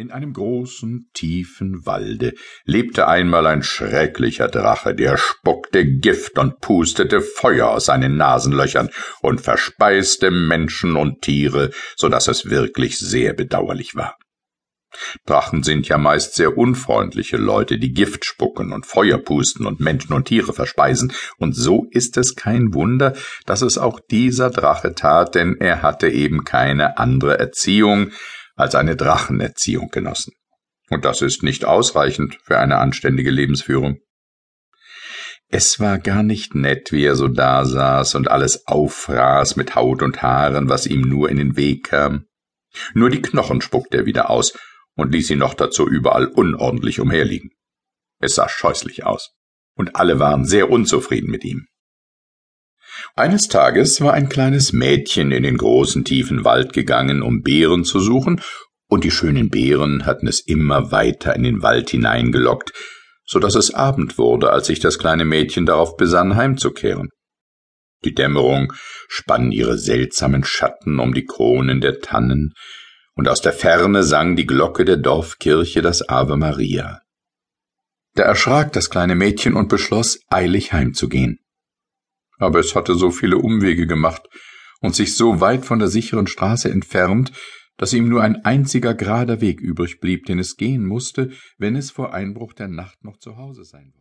In einem großen, tiefen Walde lebte einmal ein schrecklicher Drache, der spuckte Gift und pustete Feuer aus seinen Nasenlöchern und verspeiste Menschen und Tiere, so dass es wirklich sehr bedauerlich war. Drachen sind ja meist sehr unfreundliche Leute, die Gift spucken und Feuer pusten und Menschen und Tiere verspeisen, und so ist es kein Wunder, dass es auch dieser Drache tat, denn er hatte eben keine andere Erziehung, als eine Drachenerziehung genossen. Und das ist nicht ausreichend für eine anständige Lebensführung. Es war gar nicht nett, wie er so dasaß und alles auffraß mit Haut und Haaren, was ihm nur in den Weg kam. Nur die Knochen spuckte er wieder aus und ließ sie noch dazu überall unordentlich umherliegen. Es sah scheußlich aus, und alle waren sehr unzufrieden mit ihm. Eines Tages war ein kleines Mädchen in den großen tiefen Wald gegangen, um Beeren zu suchen, und die schönen Beeren hatten es immer weiter in den Wald hineingelockt, so dass es Abend wurde, als sich das kleine Mädchen darauf besann, heimzukehren. Die Dämmerung spann ihre seltsamen Schatten um die Kronen der Tannen, und aus der Ferne sang die Glocke der Dorfkirche das Ave Maria. Da erschrak das kleine Mädchen und beschloss, eilig heimzugehen aber es hatte so viele Umwege gemacht und sich so weit von der sicheren Straße entfernt, dass ihm nur ein einziger gerader Weg übrig blieb, den es gehen musste, wenn es vor Einbruch der Nacht noch zu Hause sein wollte.